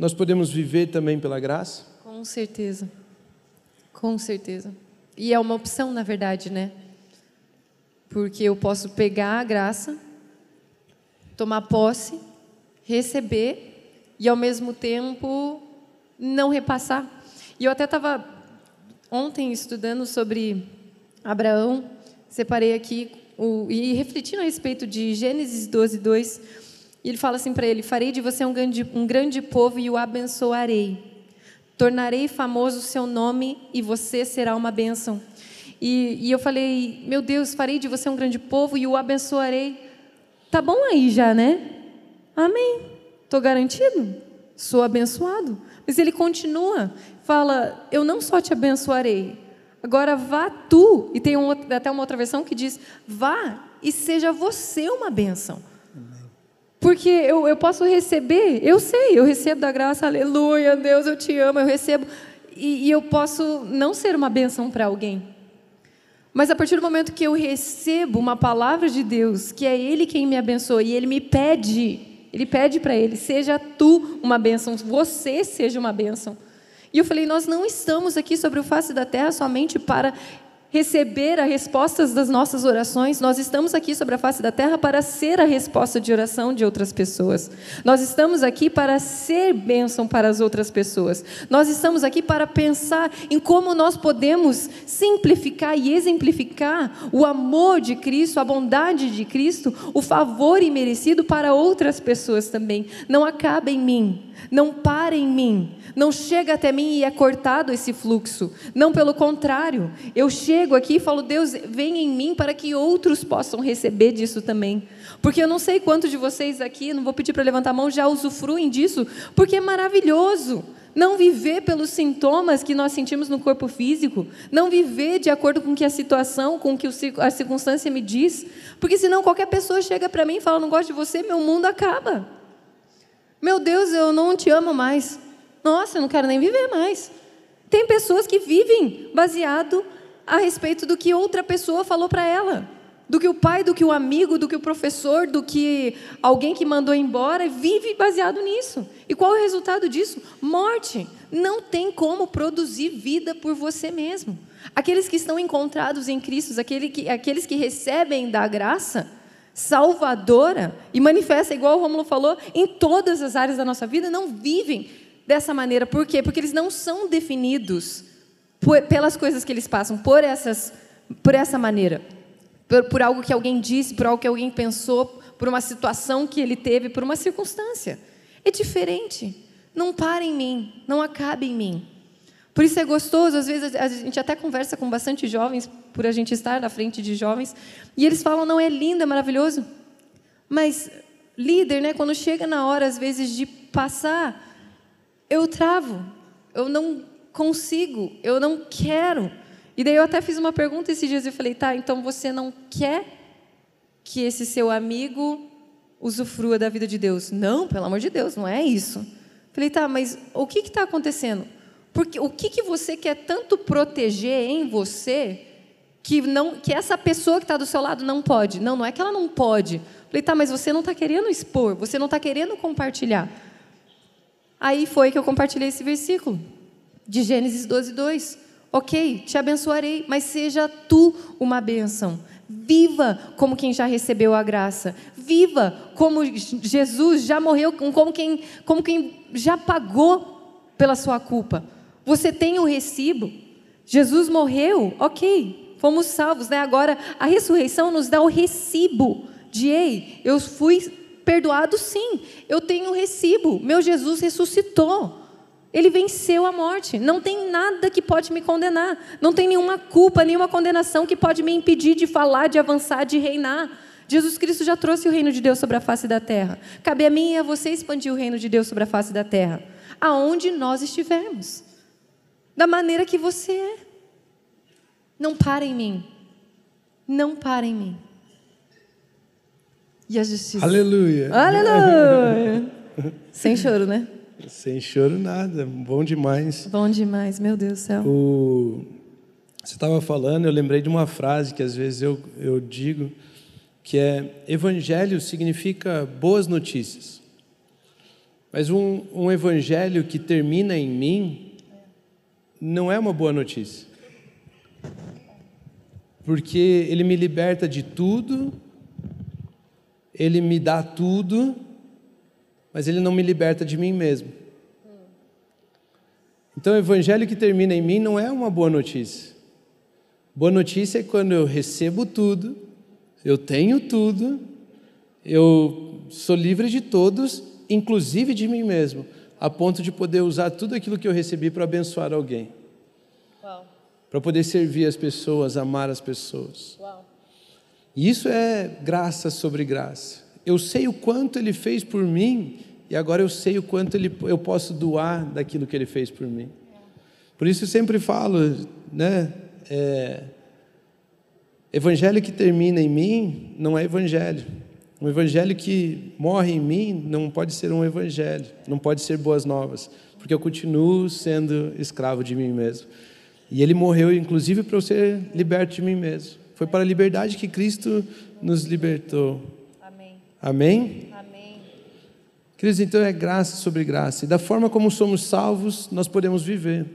nós podemos viver também pela graça? Com certeza. Com certeza. E é uma opção, na verdade, né? Porque eu posso pegar a graça, tomar posse, receber e ao mesmo tempo não repassar. E eu até estava ontem estudando sobre Abraão, separei aqui o, e refletindo a respeito de Gênesis 12, 2. E ele fala assim para ele: Farei de você um grande, um grande povo e o abençoarei. Tornarei famoso o seu nome e você será uma bênção. E, e eu falei: Meu Deus, farei de você um grande povo e o abençoarei. Tá bom aí já, né? Amém. Estou garantido? Sou abençoado. Mas ele continua, fala: Eu não só te abençoarei, agora vá tu. E tem um, até uma outra versão que diz: Vá e seja você uma bênção. Porque eu, eu posso receber, eu sei, eu recebo da graça, aleluia, Deus, eu te amo, eu recebo. E, e eu posso não ser uma bênção para alguém. Mas a partir do momento que eu recebo uma palavra de Deus, que é Ele quem me abençoa, e Ele me pede, Ele pede para Ele, seja tu uma bênção, você seja uma bênção. E eu falei, nós não estamos aqui sobre o face da terra somente para receber as respostas das nossas orações, nós estamos aqui sobre a face da terra para ser a resposta de oração de outras pessoas. Nós estamos aqui para ser bênção para as outras pessoas. Nós estamos aqui para pensar em como nós podemos simplificar e exemplificar o amor de Cristo, a bondade de Cristo, o favor imerecido para outras pessoas também. Não acaba em mim, não para em mim, não chega até mim e é cortado esse fluxo. Não, pelo contrário, eu chego aqui e falo, Deus, vem em mim para que outros possam receber disso também. Porque eu não sei quantos de vocês aqui, não vou pedir para levantar a mão, já usufruem disso, porque é maravilhoso. Não viver pelos sintomas que nós sentimos no corpo físico, não viver de acordo com que a situação, com que a circunstância me diz, porque senão qualquer pessoa chega para mim e fala: "Não gosto de você", meu mundo acaba. Meu Deus, eu não te amo mais. Nossa, eu não quero nem viver mais. Tem pessoas que vivem baseado a respeito do que outra pessoa falou para ela. Do que o pai, do que o amigo, do que o professor, do que alguém que mandou embora, vive baseado nisso. E qual é o resultado disso? Morte. Não tem como produzir vida por você mesmo. Aqueles que estão encontrados em Cristo, aqueles que, aqueles que recebem da graça salvadora e manifesta, igual o Romulo falou, em todas as áreas da nossa vida, não vivem dessa maneira. Por quê? Porque eles não são definidos por, pelas coisas que eles passam, por, essas, por essa maneira. Por, por algo que alguém disse, por algo que alguém pensou, por uma situação que ele teve, por uma circunstância. É diferente. Não para em mim, não acabe em mim. Por isso é gostoso, às vezes a gente até conversa com bastante jovens, por a gente estar na frente de jovens, e eles falam: não, é lindo, é maravilhoso. Mas, líder, né, quando chega na hora, às vezes, de passar eu travo, eu não consigo, eu não quero. E daí eu até fiz uma pergunta esses dias e falei, tá, então você não quer que esse seu amigo usufrua da vida de Deus? Não, pelo amor de Deus, não é isso. Falei, tá, mas o que está acontecendo? Porque o que, que você quer tanto proteger em você que não que essa pessoa que está do seu lado não pode? Não, não é que ela não pode. Falei, tá, mas você não está querendo expor, você não está querendo compartilhar. Aí foi que eu compartilhei esse versículo de Gênesis 12, 2. Ok, te abençoarei, mas seja tu uma bênção. Viva como quem já recebeu a graça. Viva como Jesus já morreu, como quem, como quem já pagou pela sua culpa. Você tem o recibo. Jesus morreu, ok, fomos salvos, né? Agora a ressurreição nos dá o recibo de ei, eu fui perdoado sim. Eu tenho um recibo. Meu Jesus ressuscitou. Ele venceu a morte. Não tem nada que pode me condenar. Não tem nenhuma culpa, nenhuma condenação que pode me impedir de falar, de avançar, de reinar. Jesus Cristo já trouxe o reino de Deus sobre a face da terra. Cabe a mim e a você expandir o reino de Deus sobre a face da terra. aonde nós estivermos, da maneira que você é. Não para em mim. Não para em mim. E a justiça. Aleluia. Aleluia. Sem choro, né? Sem choro nada. Bom demais. Bom demais, meu Deus do céu. O... Você estava falando, eu lembrei de uma frase que às vezes eu, eu digo, que é: Evangelho significa boas notícias. Mas um, um evangelho que termina em mim não é uma boa notícia. Porque ele me liberta de tudo, ele me dá tudo, mas ele não me liberta de mim mesmo. Então, o evangelho que termina em mim não é uma boa notícia. Boa notícia é quando eu recebo tudo, eu tenho tudo, eu sou livre de todos, inclusive de mim mesmo, a ponto de poder usar tudo aquilo que eu recebi para abençoar alguém. Para poder servir as pessoas, amar as pessoas. Uau. E isso é graça sobre graça. Eu sei o quanto ele fez por mim e agora eu sei o quanto ele, eu posso doar daquilo que ele fez por mim. Por isso eu sempre falo, né? É, evangelho que termina em mim não é evangelho. Um evangelho que morre em mim não pode ser um evangelho, não pode ser boas novas, porque eu continuo sendo escravo de mim mesmo. E ele morreu, inclusive, para eu ser liberto de mim mesmo. Foi para a liberdade que Cristo nos libertou. Amém? Amém? Queridos, então é graça sobre graça. E da forma como somos salvos, nós podemos viver.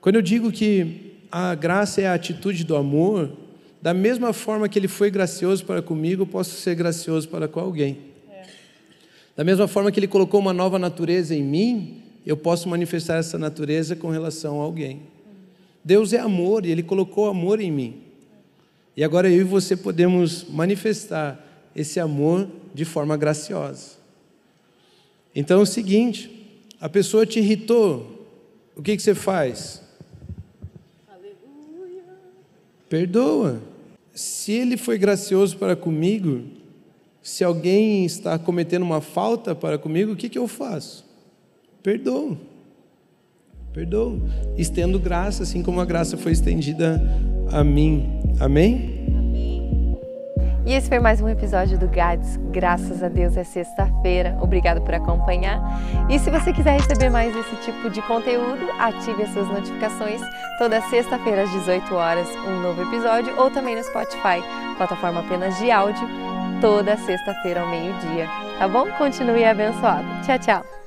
Quando eu digo que a graça é a atitude do amor, da mesma forma que ele foi gracioso para comigo, eu posso ser gracioso para com alguém. É. Da mesma forma que ele colocou uma nova natureza em mim, eu posso manifestar essa natureza com relação a alguém. Deus é amor e Ele colocou amor em mim. E agora eu e você podemos manifestar esse amor de forma graciosa. Então é o seguinte: a pessoa te irritou, o que, que você faz? Aleluia. Perdoa. Se ele foi gracioso para comigo, se alguém está cometendo uma falta para comigo, o que, que eu faço? Perdoo. Perdoo. Estendo graça, assim como a graça foi estendida a mim. Amém? E esse foi mais um episódio do GADS. Graças a Deus é sexta-feira. Obrigado por acompanhar. E se você quiser receber mais esse tipo de conteúdo, ative as suas notificações. Toda sexta-feira às 18 horas, um novo episódio, ou também no Spotify, plataforma apenas de áudio, toda sexta-feira ao meio-dia. Tá bom? Continue abençoado. Tchau, tchau.